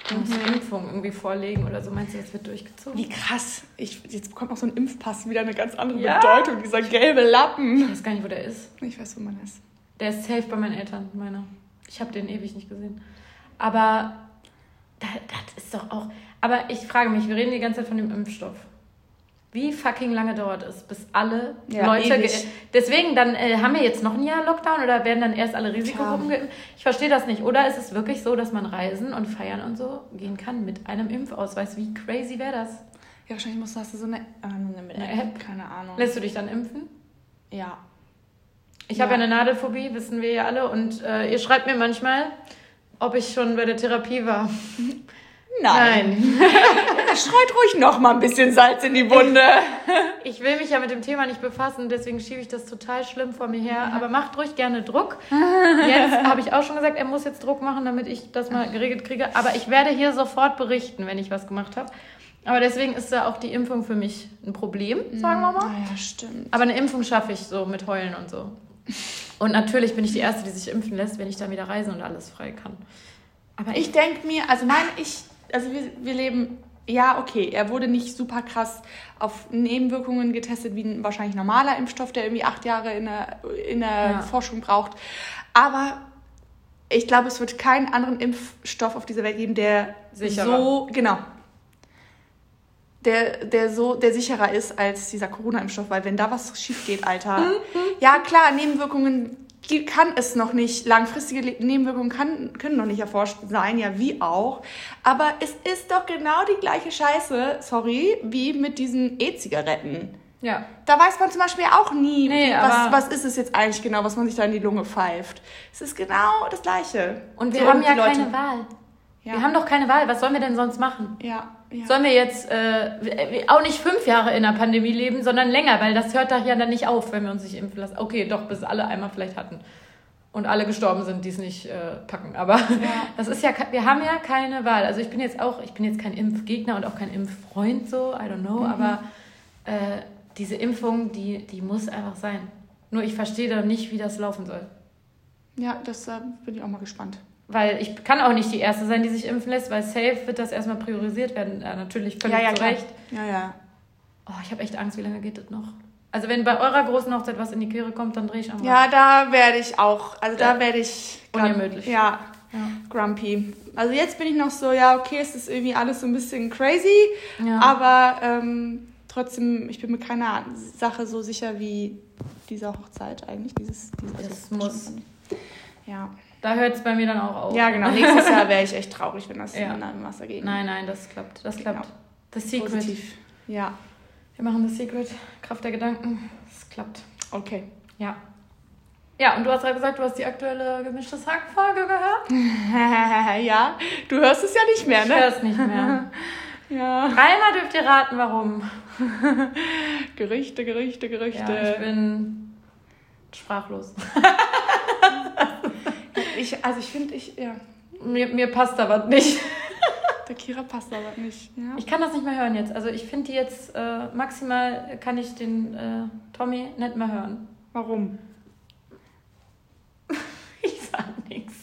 Du musst mhm. Impfung irgendwie vorlegen oder so. Meinst du, jetzt wird durchgezogen? Wie krass. Ich, jetzt bekommt noch so ein Impfpass wieder eine ganz andere ja. Bedeutung. Dieser gelbe Lappen. Ich weiß gar nicht, wo der ist. Ich weiß, wo man ist. Der ist safe bei meinen Eltern, meiner. Ich habe den ewig nicht gesehen. Aber das, das ist doch auch. Aber ich frage mich, wir reden die ganze Zeit von dem Impfstoff wie fucking lange dauert es, bis alle ja, Leute. Deswegen, dann äh, haben wir jetzt noch ein Jahr Lockdown oder werden dann erst alle Risikogruppen geimpft? Ich verstehe das nicht. Oder ist es wirklich so, dass man reisen und feiern und so gehen kann mit einem Impfausweis? Wie crazy wäre das? Ja, wahrscheinlich musst du, hast du so eine, äh, eine, eine App. Keine Ahnung. Lässt du dich dann impfen? Ja. Ich ja. habe ja eine Nadelphobie, wissen wir ja alle. Und äh, ihr schreibt mir manchmal, ob ich schon bei der Therapie war. (laughs) Nein. Nein. (laughs) Streut ruhig noch mal ein bisschen Salz in die Wunde. Ich will mich ja mit dem Thema nicht befassen, deswegen schiebe ich das total schlimm vor mir her. Aber macht ruhig gerne Druck. Jetzt (laughs) habe ich auch schon gesagt, er muss jetzt Druck machen, damit ich das mal geregelt kriege. Aber ich werde hier sofort berichten, wenn ich was gemacht habe. Aber deswegen ist da auch die Impfung für mich ein Problem, sagen wir mal. Ja, stimmt. Aber eine Impfung schaffe ich so mit Heulen und so. Und natürlich bin ich die Erste, die sich impfen lässt, wenn ich dann wieder reisen und alles frei kann. Aber ich denke mir, also mein, ich also wir, wir leben, ja, okay, er wurde nicht super krass auf Nebenwirkungen getestet wie ein wahrscheinlich normaler Impfstoff, der irgendwie acht Jahre in der, in der ja. Forschung braucht. Aber ich glaube, es wird keinen anderen Impfstoff auf dieser Welt geben, der sicherer. so, genau, der, der so, der sicherer ist als dieser Corona-Impfstoff, weil wenn da was schief geht, Alter. (laughs) Ja, klar, Nebenwirkungen kann es noch nicht, langfristige Nebenwirkungen kann, können noch nicht erforscht sein, ja wie auch. Aber es ist doch genau die gleiche Scheiße, sorry, wie mit diesen E-Zigaretten. Ja. Da weiß man zum Beispiel auch nie, nee, was, was ist es jetzt eigentlich genau, was man sich da in die Lunge pfeift. Es ist genau das Gleiche. Und wir so haben ja keine Wahl. Ja. Wir haben doch keine Wahl. Was sollen wir denn sonst machen? Ja. Ja. Sollen wir jetzt äh, auch nicht fünf Jahre in der Pandemie leben, sondern länger, weil das hört doch ja dann nicht auf, wenn wir uns nicht impfen lassen. Okay, doch, bis alle einmal vielleicht hatten und alle gestorben sind, die es nicht äh, packen. Aber ja. (laughs) das ist ja, wir haben ja keine Wahl. Also ich bin jetzt auch, ich bin jetzt kein Impfgegner und auch kein Impffreund so, I don't know, mhm. aber äh, diese Impfung, die, die muss einfach sein. Nur ich verstehe da nicht, wie das laufen soll. Ja, das äh, bin ich auch mal gespannt. Weil ich kann auch nicht die Erste sein, die sich impfen lässt, weil safe wird das erstmal priorisiert werden. Ja, natürlich völlig Ja, ja, zu klar. Recht. Ja, ja. Oh, ich habe echt Angst, wie lange geht das noch? Also wenn bei eurer großen Hochzeit was in die Quere kommt, dann drehe ich am Rad. Ja, da werde ich auch, also da Ja. werde ich Ungemütlich. Ja, Ja. grumpy. Also jetzt bin ich noch so, ja, okay, es ist irgendwie alles so ein bisschen crazy, Ja. aber ähm, trotzdem, ich bin mir keiner Sache so sicher wie diese Hochzeit eigentlich. Dieses, dieses Das muss. Ja. Da hört es bei mir dann auch auf. ja, genau. Nächstes Jahr wäre ich echt traurig, wenn das (laughs) Ja. in einem Wasser geht. Nein, nein, das klappt. Das klappt. Genau. The Secret. Positiv. Ja, Wir machen The Secret. Kraft der Gedanken. Es klappt. okay. Ja. Ja, und du hast gerade gesagt, du hast die aktuelle gemischtes Hack-Folge gehört. (laughs) ja, du hörst es ja nicht mehr, Ich ne? höre es nicht mehr. (laughs) Ja. Dreimal dürft ihr raten, warum. Gerüchte, Gerüchte, Gerüchte. Ja, ich bin sprachlos. Ich, also ich finde, ich, ja, Mir, mir passt da was nicht. (laughs) der Kira passt aber nicht. Ja. Ich kann das nicht mehr hören jetzt. Also ich finde jetzt, äh, maximal kann ich den äh, Tommy nicht mehr hören. Warum? (laughs) Ich sag nichts.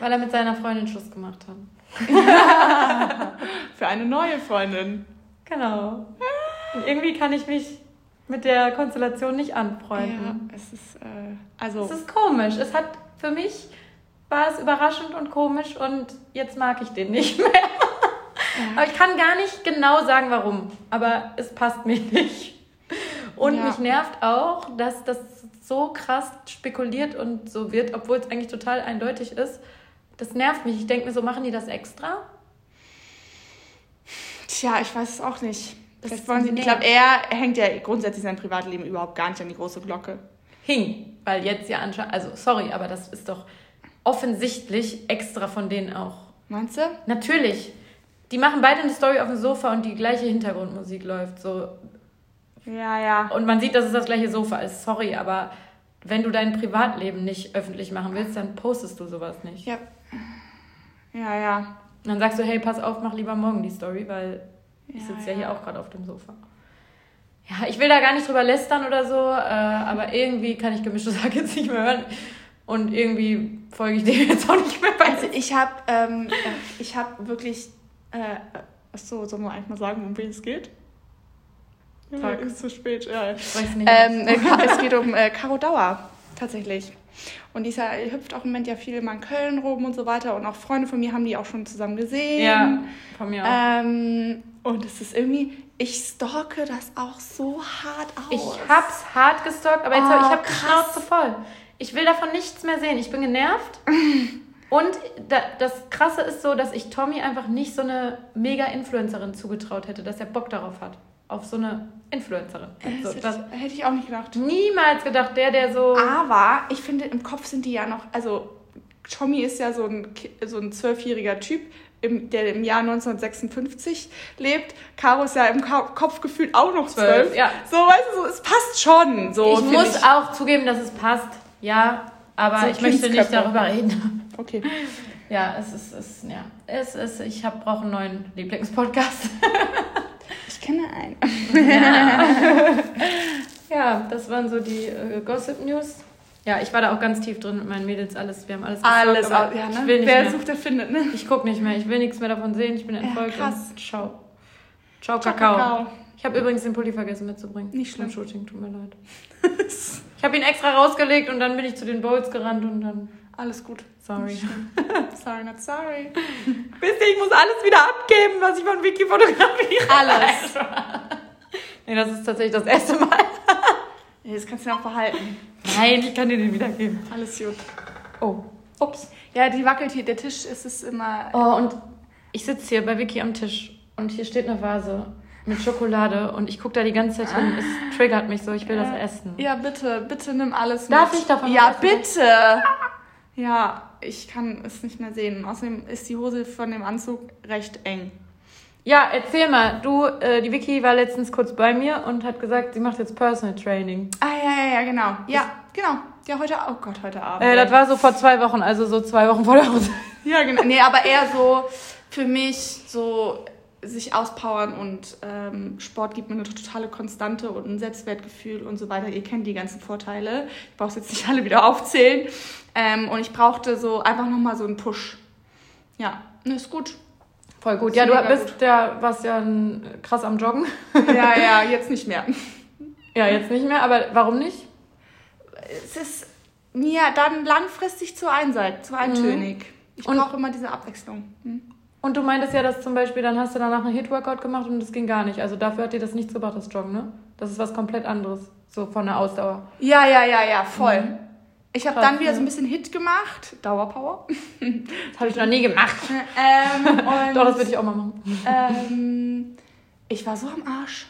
Weil er mit seiner Freundin Schluss gemacht hat. (laughs) Für eine neue Freundin. Genau. Und irgendwie kann ich mich mit der Konstellation nicht anfreunden. Ja, es ist, äh, also, Es ist komisch. Es hat für mich war es überraschend und komisch und jetzt mag ich den nicht (laughs) mehr. Aber ich kann gar nicht genau sagen, warum. Aber es passt mir nicht. Und Ja. mich nervt auch, dass das so krass spekuliert und so wird, obwohl es eigentlich total eindeutig ist. Das nervt mich. Ich denke mir so, machen die das extra? tja, ich weiß es auch nicht. Das Vielleicht wollen sie, ich glaube, er hängt ja grundsätzlich sein Privatleben überhaupt gar nicht an die große Glocke. Hing. Weil jetzt ja anscheinend, also sorry, aber das ist doch offensichtlich extra von denen auch. Meinst du? Natürlich. Die machen beide eine Story auf dem Sofa und die gleiche Hintergrundmusik läuft. So. Ja, ja. Und man sieht, dass es das gleiche Sofa ist. Sorry, aber wenn du dein Privatleben nicht öffentlich machen willst, dann postest du sowas nicht. Ja. Ja, ja. Und dann sagst du, hey, pass auf, mach lieber morgen die Story, weil ich Ja, sitze ja, ja. hier auch gerade auf dem Sofa. Ja, ich will da gar nicht drüber lästern oder so, äh, aber irgendwie kann ich gemischte Sachen (laughs) jetzt nicht mehr hören. Und irgendwie folge ich dem jetzt auch nicht mehr bei. Also ich habe ähm, äh, ich habe wirklich, äh, achso, sollen wir eigentlich mal sagen, um wen es geht? Ja, ist zu spät, ja. Ich weiß nicht. Ähm, äh, es geht um äh, Caro Dauer, tatsächlich. Und die ist ja, hüpft auch im Moment ja viel mal in Köln rum und so weiter. Und auch Freunde von mir haben die auch schon zusammen gesehen. ja, von mir auch. Ähm, und es ist irgendwie, ich stalke das auch so hart aus. Ich hab's hart gestalkt, aber jetzt hab, Oh, ich hab die krass. Schnauze voll. Ich will davon nichts mehr sehen. Ich bin genervt. (laughs) Und da, das Krasse ist so, dass ich Tommy einfach nicht so eine Mega-Influencerin zugetraut hätte, dass er Bock darauf hat. Auf so eine Influencerin. Das So, hätte, das, ich, hätte ich auch nicht gedacht. niemals gedacht, der, der so. Aber ich finde, im Kopf sind die ja noch, also Tommy ist ja so ein, so ein zwölfjähriger Typ, im, der im Jahr 1956 lebt. Caro ist ja im Ka Kopf gefühlt auch noch Zwölf, ja. So, weißt du, so, es passt schon. So, ich muss ich. auch zugeben, dass es passt. Ja, aber So ich möchte nicht darüber reden. Okay. (laughs) Ja, es ist, es, ja. Es ist, ich brauche einen neuen Lieblingspodcast. (laughs) Ich kenne einen. (laughs) Ja, das waren so die äh, Gossip News. Ja, ich war da auch ganz tief drin mit meinen Mädels, alles, wir haben alles Alles, gestalkt, aber ja, ne? ich will nicht Wer mehr. sucht, der findet, ne? Ich guck nicht mehr, ich will nichts mehr davon sehen, ich bin entfolgt. krass. und Ciao. Ciao, Ciao, Kakao. Kakao. Ich habe übrigens den Pulli vergessen mitzubringen. Nicht schlimm. Beim Shooting, tut mir leid. (laughs) ich habe ihn extra rausgelegt und dann bin ich zu den Bowls gerannt und dann, Alles gut. sorry. (laughs) Sorry, not sorry. (laughs) Wisst ihr, ich muss alles wieder abgeben, was ich von Vicky fotografiere. Alles. nee, das ist tatsächlich das erste Mal. Das kannst du ja auch behalten. Nein, ich kann dir den wiedergeben. Alles gut. Oh, ups. Ja, die wackelt hier. Der Tisch ist es immer. Oh, und ich sitze hier bei Vicky am Tisch und hier steht eine Vase mit Schokolade und ich gucke da die ganze Zeit hin. Es triggert mich so, ich will das essen. Ja, bitte, bitte nimm alles Darf mit. ich davon Ja, bitte. Ja, ich kann es nicht mehr sehen. Außerdem ist die Hose von dem Anzug recht eng. Ja, erzähl mal, du, äh, die Vicky war letztens kurz bei mir und hat gesagt, sie macht jetzt Personal Training. Ah, ja, ja, ja, genau. Ja, genau. Ja, heute, oh Gott, heute Abend. Äh, das war so vor zwei Wochen, also so zwei Wochen vor der Hose. (laughs) ja, genau. Nee, aber eher so für mich so sich auspowern und ähm, Sport gibt mir eine totale Konstante und ein Selbstwertgefühl und so weiter. Ihr kennt die ganzen Vorteile. Ich brauche es jetzt nicht alle wieder aufzählen. Ähm, und ich brauchte so einfach nochmal so einen Push. Ja, ne, ist gut. Voll gut. Ja, du bist ja, warst ja krass am Joggen. Ja, ja, (laughs) jetzt nicht mehr. Ja, jetzt nicht mehr, aber warum nicht? Es ist mir dann langfristig zu einseitig, zu eintönig. Mhm. Ich brauche immer diese Abwechslung. Hm? Und du meintest ja, dass zum Beispiel, dann hast du danach einen Hit-Workout gemacht und das ging gar nicht. Also dafür hat dir das nichts gebracht, das Joggen, ne? Das ist was komplett anderes, so von der Ausdauer. Ja, ja, ja, ja, voll. Mhm. Ich habe dann wieder so ein bisschen Hit gemacht. Dauerpower. (laughs) Das habe ich noch nie gemacht. (laughs) Ähm, Doch, das würde ich auch mal machen. Ähm, ich war so am Arsch.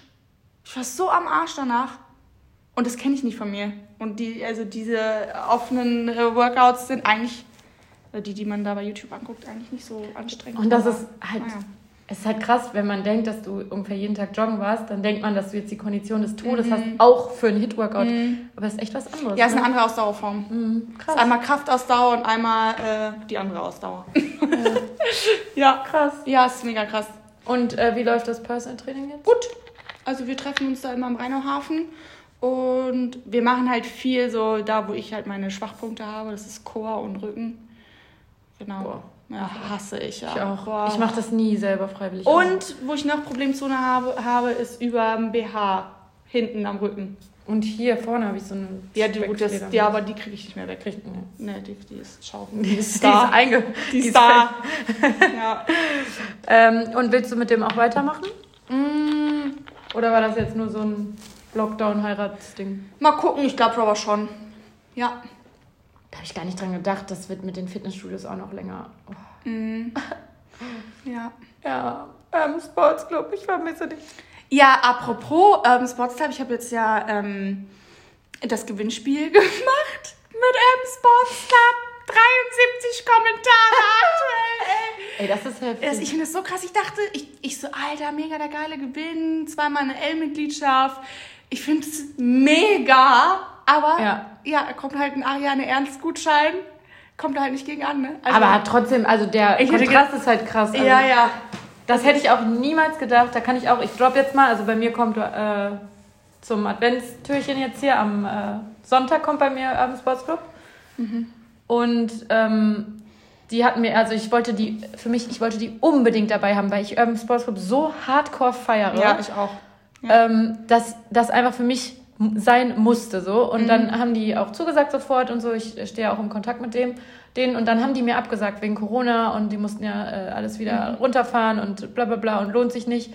Ich war so am Arsch danach. Und das kenne ich nicht von mir. Und die, also diese offenen Workouts sind eigentlich die, die man da bei YouTube anguckt, eigentlich nicht so anstrengend. Und das ist halt, naja. Es ist halt krass, wenn man denkt, dass du ungefähr jeden Tag joggen warst, dann denkt man, dass du jetzt die Kondition des Todes mhm. hast, auch für einen Hit-Workout. Mhm. Aber es ist echt was anderes. Ja, es ist eine ne? andere Ausdauerform. Mhm. Krass. Einmal Kraftausdauer und einmal äh, die andere Ausdauer. (laughs) Ja. ja. Krass. Ja, es ist mega krass. Und äh, wie läuft das Personal Training jetzt? Gut. Also wir treffen uns da immer im Rheinauhafen und wir machen halt viel so da, wo ich halt meine Schwachpunkte habe. Das ist Chor und Rücken. Genau. Boah. Ja, hasse ich. Ja. Ich auch. Boah. Ich mache das nie selber freiwillig. Und wo ich noch Problemzone habe, habe ist über dem BH hinten am Rücken. Und hier vorne habe ich so eine. Ja, die, gut, das, ja aber die kriege ich nicht mehr weg. Krieg, nee, nee die, die ist schau. Die ist da. Die ist, die ist da. (laughs) ja. ähm, und willst du mit dem auch weitermachen? Mm. Oder war das jetzt nur so ein Lockdown-Heiratsding? Mal gucken, ich glaube aber schon. Ja. Da habe ich gar nicht dran gedacht, das wird mit den Fitnessstudios auch noch länger. Oh. Mm. (laughs) Ja. Ja, ähm, Sports Club, ich vermisse dich. Ja, apropos ähm, Sports Club, ich habe jetzt ja ähm, das Gewinnspiel (laughs) gemacht mit ähm, Sports Club. 73 Kommentare (laughs) aktuell, ey. Ey, das ist heftig. Das, ich finde das so krass. Ich dachte, ich, ich so, Alter, mega der geile Gewinn, zweimal eine L-Mitgliedschaft. Ich finde es mega, aber ja. ja, kommt halt ein Ariane Ernst-Gutschein, kommt halt nicht gegen an, ne? Also, aber trotzdem, also der Kontrast ist halt krass. Also ja, ja. Das hätte ich auch niemals gedacht. Da kann ich auch, ich drop jetzt mal, also bei mir kommt äh, zum Adventstürchen jetzt hier am äh, Sonntag kommt bei mir Urban Sports Club. Mhm. Und ähm, die hatten mir, also ich wollte die, für mich, ich wollte die unbedingt dabei haben, weil ich Urban Sports Club so hardcore feiere. Ja, ich auch. Ja. Ähm, dass das einfach für mich sein musste so und mhm. dann haben die auch zugesagt sofort und so ich stehe auch im Kontakt mit dem denen und dann haben die mir abgesagt wegen Corona und die mussten ja äh, alles wieder mhm. runterfahren und bla bla bla und lohnt sich nicht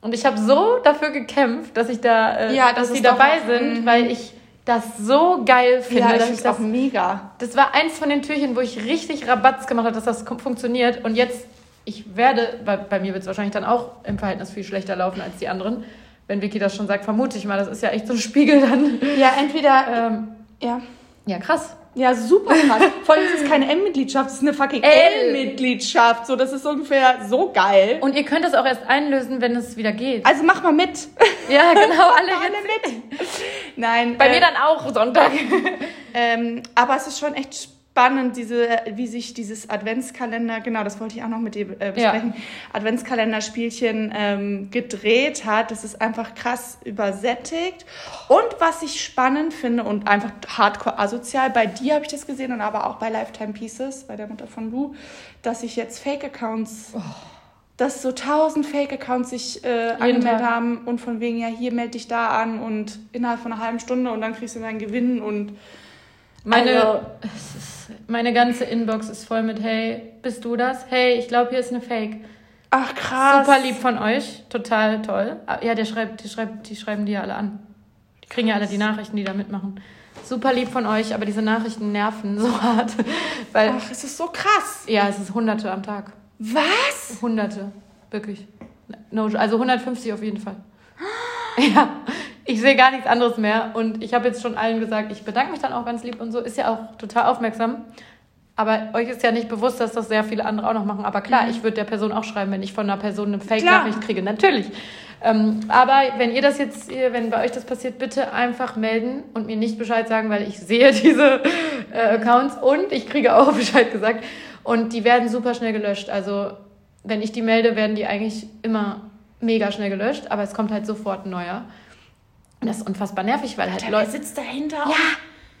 und ich habe so dafür gekämpft dass ich da äh, ja, das dass die dabei sind mhm. weil ich das so geil finde. Ja, ich finde das auch mega. Das war eins von den Türchen, wo ich richtig Rabatz gemacht habe, dass das funktioniert. Und jetzt, ich werde, bei, bei mir wird es wahrscheinlich dann auch im Verhältnis viel schlechter laufen als die anderen wenn Vicky das schon sagt, vermute ich mal. Das ist ja echt so ein Spiegel dann. Ja, entweder. (laughs) Ähm, ja. Ja, krass. Ja, super krass. Vor allem ist es keine M-Mitgliedschaft, es ist eine fucking L-Mitgliedschaft. So, das ist ungefähr so geil. Und ihr könnt es auch erst einlösen, wenn es wieder geht. Also mach mal mit. (laughs) Ja, genau, alle, alle mit. Nein. Bei äh, mir dann auch Sonntag. (laughs) ähm, aber es ist schon echt spannend spannend, diese, wie sich dieses Adventskalender, genau, das wollte ich auch noch mit dir äh, besprechen, ja. Adventskalenderspielchen ähm, gedreht hat. Das ist einfach krass übersättigt. Und was ich spannend finde und einfach hardcore asozial, bei dir habe ich das gesehen und aber auch bei Lifetime Pieces, bei der Mutter von Lou, dass sich jetzt Fake-Accounts. Oh dass so tausend Fake-Accounts sich äh, angemeldet haben und von wegen, ja, hier melde dich da an und innerhalb von einer halben Stunde und dann kriegst du deinen Gewinn und meine, also, meine ganze Inbox ist voll mit, hey, bist du das? Hey, ich glaube, hier ist eine Fake. Ach krass. Super lieb von euch, total toll. Ah, ja, der schreibt, die, schreibt, die schreiben die ja alle an. Die kriegen ja alle die Nachrichten, die da mitmachen. Super lieb von euch, aber diese Nachrichten nerven so hart. (laughs) Weil, Ach, es ist so krass. Ja, es ist Hunderte am Tag. Was? Hunderte, wirklich. No, also 150 auf jeden Fall. (gasps) Ja, ich sehe gar nichts anderes mehr. Und ich habe jetzt schon allen gesagt, ich bedanke mich dann auch ganz lieb und so. Ist ja auch total aufmerksam. Aber euch ist ja nicht bewusst, dass das sehr viele andere auch noch machen. Aber klar, mhm. ich würde der Person auch schreiben, wenn ich von einer Person eine Fake-Nachricht kriege. Natürlich. Ähm, aber wenn ihr das jetzt, wenn bei euch das passiert, bitte einfach melden und mir nicht Bescheid sagen, weil ich sehe (laughs) diese äh, Accounts und ich kriege auch (laughs) Bescheid gesagt. Und die werden super schnell gelöscht. Also wenn ich die melde, werden die eigentlich immer mega schnell gelöscht, aber es kommt halt sofort ein neuer. Und das ist unfassbar nervig, weil halt Leute. sitzt dahinter? Ja.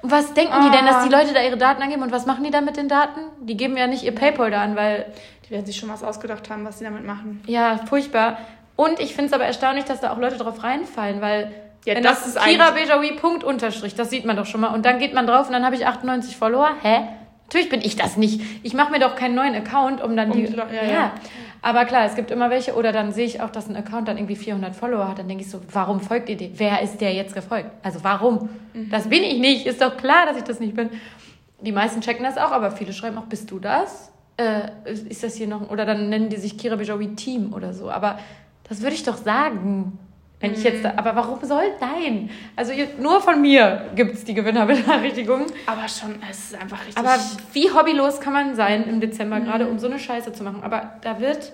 Und was denken die denn, dass die Leute da ihre Daten angeben und was machen die dann mit den Daten? Die geben ja nicht ihr PayPal da an, weil. Die werden sich schon was ausgedacht haben, was sie damit machen. Ja, furchtbar. Und ich finde es aber erstaunlich, dass da auch Leute drauf reinfallen, weil. Ja, wenn das das, ist Kira Bejawi Punkt Unterstrich, das sieht man doch schon mal. Und dann geht man drauf und dann habe ich 98 Follower. Hä? Natürlich bin ich das nicht. Ich mache mir doch keinen neuen Account, um dann Um die. die Leu- ja, ja. Aber klar, es gibt immer welche. Oder dann sehe ich auch, dass ein Account dann irgendwie 400 Follower hat. Dann denke ich so, warum folgt ihr dem? Wer ist der jetzt gefolgt? Also warum? Mhm. Das bin ich nicht. Ist doch klar, dass ich das nicht bin. Die meisten checken das auch, aber viele schreiben auch, bist du das? Äh, ist das hier noch? Oder dann nennen die sich Kira Bejawi Team oder so. Aber das würde ich doch sagen. Wenn ich jetzt da, aber warum soll nein? Also ihr, nur von mir gibt es die Gewinnerbenachrichtigungen. Aber schon, es ist einfach richtig. Aber wie hobbylos kann man sein im Dezember gerade, um so eine Scheiße zu machen? Aber da wird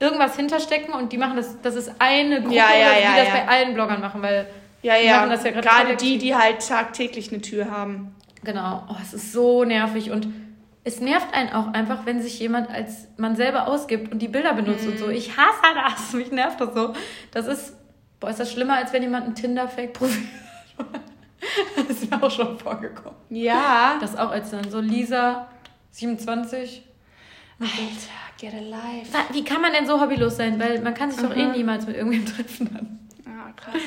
irgendwas hinterstecken und die machen das, das ist eine Gruppe, Ja, ja, die ja, das bei allen Bloggern machen, weil ja, die ja. machen das ja gerade Gerade die, die halt tagtäglich eine Tür haben. Genau, oh, es ist so nervig und es nervt einen auch einfach, wenn sich jemand als man selber ausgibt und die Bilder benutzt und so. Ich hasse das, mich nervt das so. Das ist, boah, ist das schlimmer, als wenn jemand ein Tinder-Fake-Profil hat. (laughs) Das ist mir auch schon vorgekommen. Ja. Das auch als dann so Lisa, 27. Alter, get alive. Wa- Wie kann man denn so hobbylos sein? Weil man kann sich doch eh Mhm. niemals mit irgendwem treffen dann. Ja, krass.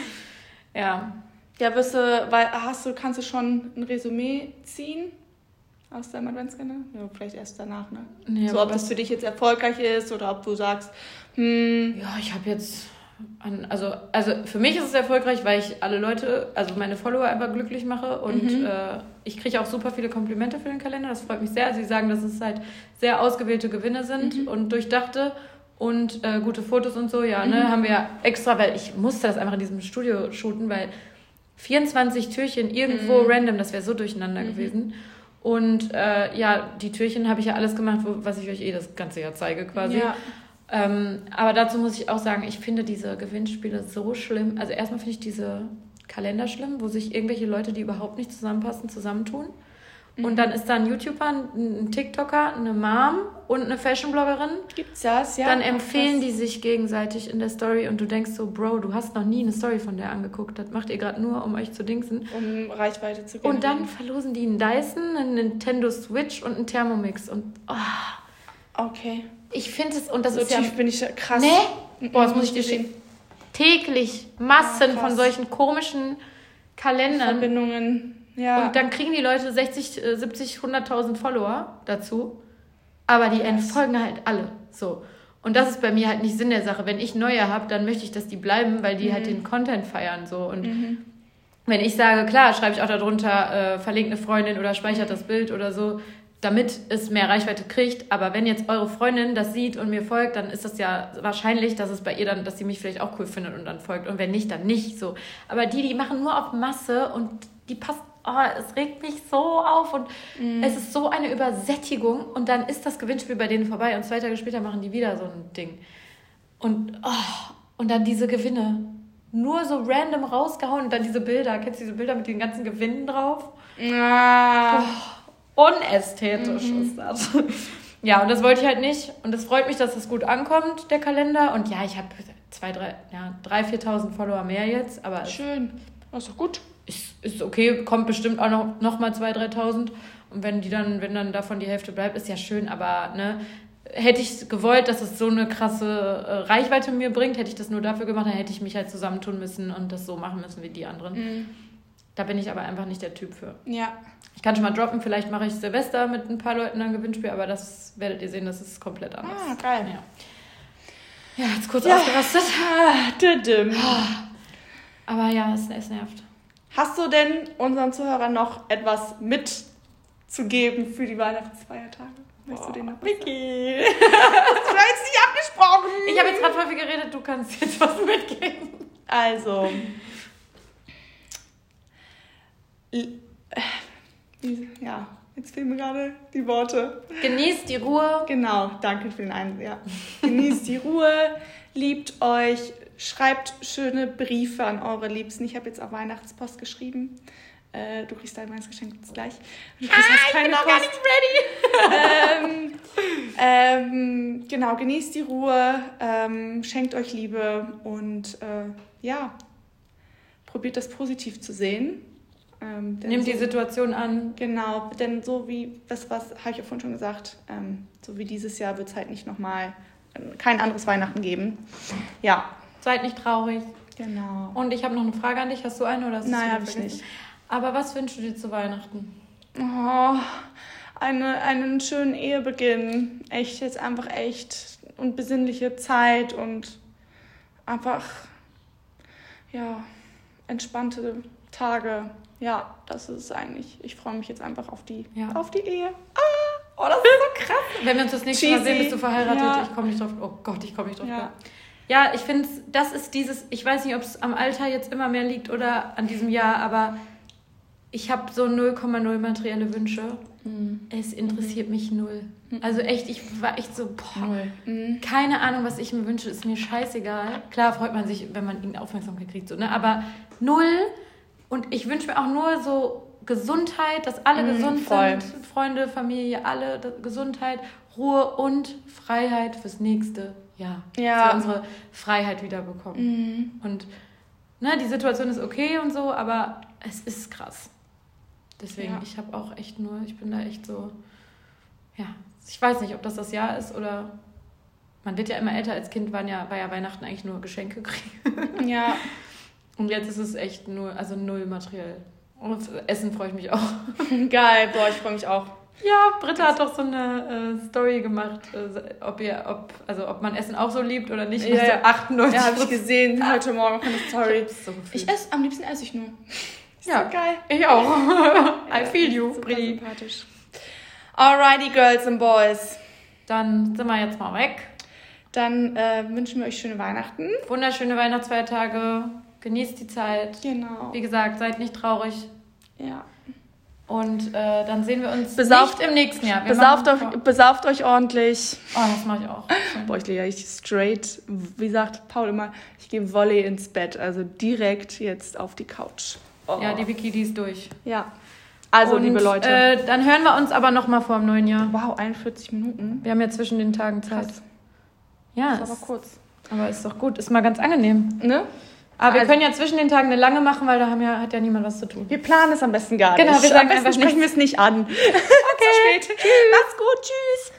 Ja. Ja, wirst du, weil hast du, kannst du schon ein Resümee ziehen aus deinem Adventskalender? Ja, vielleicht erst danach, ne? Nee, so, ob das für dich jetzt erfolgreich ist oder ob du sagst, hm, Ja, ich habe jetzt. An, also, also für mich ist es erfolgreich, weil ich alle Leute, also meine Follower einfach glücklich mache und Mhm. äh, ich kriege auch super viele Komplimente für den Kalender. Das freut mich sehr. Sie sagen, dass es halt sehr ausgewählte Gewinne sind Mhm. und durchdachte und äh, gute Fotos und so. Ja, ne, haben wir ja extra, weil ich musste das einfach in diesem Studio shooten, weil 24 Türchen irgendwo Mhm. random, das wäre so durcheinander gewesen. Und äh, ja, die Türchen habe ich ja alles gemacht, wo, was ich euch eh das ganze Jahr zeige quasi. ja. Ähm, aber dazu muss ich auch sagen, ich finde diese Gewinnspiele so schlimm. Also erstmal finde ich diese Kalender schlimm, wo sich irgendwelche Leute, die überhaupt nicht zusammenpassen, zusammentun. Und dann ist da ein YouTuber, ein, TikToker, eine Mom und eine Fashionbloggerin. Gibt's das? Ja. dann empfehlen krass. die sich gegenseitig in der Story und du denkst so, Bro, du hast noch nie eine Story von der angeguckt. Das macht ihr gerade nur, um euch zu dingsen. Um Reichweite zu Und dann generieren. verlosen die einen Dyson, einen Nintendo Switch und einen Thermomix. Und oh, Okay. Ich finde es, und das So ist ja tief bin ich krass. Nee? Boah, das muss ich schicken. Täglich Massen krass. von solchen komischen Kalendern. Verbindungen. Ja. Und dann kriegen die Leute 60, äh, 70, 100.000 Follower dazu. Aber die entfolgen halt alle. So. Und das ist bei mir halt nicht Sinn der Sache. Wenn ich neue habe, dann möchte ich, dass die bleiben, weil die Mhm. halt den Content feiern. So. Und wenn ich sage, klar, schreibe ich auch darunter, äh, verlinkt eine Freundin oder speichert das Bild oder so, damit es mehr Reichweite kriegt. Aber wenn jetzt eure Freundin das sieht und mir folgt, dann ist das ja wahrscheinlich, dass es bei ihr dann, dass sie mich vielleicht auch cool findet und dann folgt. Und wenn nicht, dann nicht so. Aber die, die machen nur auf Masse und die passt, oh, es regt mich so auf und es ist so eine Übersättigung und dann ist das Gewinnspiel bei denen vorbei und zwei Tage später machen die wieder so ein Ding. Und, oh, und dann diese Gewinne. Nur so random rausgehauen und dann diese Bilder. Kennst du diese Bilder mit den ganzen Gewinnen drauf? Ah. Unästhetisch ist das. (laughs) Ja, und das wollte ich halt nicht. Und es freut mich, dass das gut ankommt, der Kalender. Und ja, ich habe zwei, drei, ja, drei, 4.000 Follower mehr jetzt. Aber Schön. Das ist doch gut. ist, ist okay, kommt bestimmt auch noch, noch mal 2.000, 3.000. Und wenn die dann, wenn dann davon die Hälfte bleibt, ist ja schön. Aber ne, hätte ich gewollt, dass es so eine krasse äh, Reichweite mir bringt, hätte ich das nur dafür gemacht, dann hätte ich mich halt zusammentun müssen und das so machen müssen wie die anderen. Da bin ich aber einfach nicht der Typ für. Ja. Ich kann schon mal droppen, vielleicht mache ich Silvester mit ein paar Leuten ein Gewinnspiel, aber das werdet ihr sehen, das ist komplett anders. Ah, geil. Ja, ja jetzt kurz Ja. ausgerastet. Ah. Aber ja, es, es nervt. Hast du denn unseren Zuhörern noch etwas mitzugeben für die Weihnachtsfeiertage? Möchtest du denen noch Vicky! das war jetzt nicht abgesprochen! Ich habe jetzt gerade voll viel geredet, du kannst jetzt was mitgeben. Also. L- äh, Ja, jetzt fehlen mir gerade die Worte. Genießt die Ruhe. Genau, danke für den Ein. Ja. Genießt die Ruhe, liebt euch, schreibt schöne Briefe an eure Liebsten. Ich habe jetzt auch Weihnachtspost geschrieben. Äh, du kriegst dein Weihnachtsgeschenk jetzt gleich. Du kriegst jetzt keine Post. ready. ähm, Ähm, genau, genießt die Ruhe, ähm, schenkt euch Liebe und äh, ja, probiert das positiv zu sehen. Ähm, Nimm die so- Situation an. Genau, denn so wie, das was habe ich ja vorhin schon gesagt, ähm, so wie dieses Jahr wird es halt nicht nochmal, kein anderes Weihnachten geben. Ja, Seid nicht traurig. genau. Und ich habe noch eine Frage an dich. Hast du eine oder hast Nein, habe ich nicht. Aber was wünschst du dir zu Weihnachten? Oh, eine, einen schönen Ehebeginn. Echt, jetzt einfach echt und besinnliche Zeit und einfach, ja, entspannte Tage. Ja, das ist eigentlich. Ich freue mich jetzt einfach auf die, Ja. auf die Ehe. Oh, das ist so (laughs) krass. Wenn wir uns das nächste Mal Cheesy. sehen, bist du verheiratet. Ja. Ich komme nicht drauf. Oh Gott, ich komme nicht drauf. Ja. Ja, ich finde, das ist dieses, ich weiß nicht, ob es am Alter jetzt immer mehr liegt oder an diesem Jahr, aber ich habe so 0,0 materielle Wünsche. Mhm. Es interessiert mich null. Also echt, ich war echt so, boah, Null. Mhm. keine Ahnung, was ich mir wünsche, ist mir scheißegal. Klar freut man sich, wenn man irgendeine Aufmerksamkeit kriegt, so, ne? aber null. Und ich wünsche mir auch nur so Gesundheit, dass alle Mhm, gesund voll. sind, Freunde, Familie, alle Gesundheit, Ruhe und Freiheit fürs nächste Jahr. Ja. Dass wir unsere Freiheit wieder bekommen. Mhm. Und ne, die Situation ist okay und so, aber es ist krass. Deswegen, Ja. ich habe auch echt nur, ich bin da echt so, ja, ich weiß nicht, ob das das Jahr ist oder man wird ja immer älter als Kind, waren ja, war ja Weihnachten eigentlich nur Geschenke (laughs) kriegen. Ja, Und jetzt ist es echt nur, also null materiell. Und auf Essen freue ich mich auch. (laughs) geil. Boah, ich freue mich auch. Ja, Britta hat doch so eine äh, Story gemacht, äh, ob ihr, ob, also ob man Essen auch so liebt oder nicht. Ja, Also ja. 98 Ja, habe ich gesehen heute Morgen von der Story. So Ich esse, am liebsten esse ich nur. Ist Ja. so geil. Ich auch. (laughs) I feel you, Britti. sympathisch. Alrighty, Girls and Boys. Dann sind wir jetzt mal weg. Dann äh, wünschen wir euch schöne Weihnachten. Wunderschöne Weihnachtsfeiertage. Genießt die Zeit. Genau. Wie gesagt, seid nicht traurig. Ja. Und äh, dann sehen wir uns Besauft- nicht im nächsten Jahr. Besauft euch, besauft euch ordentlich. Oh, das mache ich auch. (laughs) Boah, ich lege richtig straight. Wie sagt Paul immer, ich gehe Volley ins Bett. Also direkt jetzt auf die Couch. Oh. Ja, die Wiki, die ist durch. Ja. Also, Und, liebe Leute. Äh, dann hören wir uns aber nochmal vor dem neuen Jahr. wow, 41 Minuten. Wir haben ja zwischen den Tagen Zeit. Krass. Ja, Das ist aber kurz. aber ist doch gut. Ist mal ganz angenehm. Ne? Aber wir Also- können ja zwischen den Tagen eine lange machen, weil da haben ja, hat ja niemand was zu tun. Wir planen es am besten gar Genau, nicht. wir sagen am besten einfach sprechen wir es nicht an. (laughs) Okay. Spät. Tschüss. Macht's gut. Tschüss.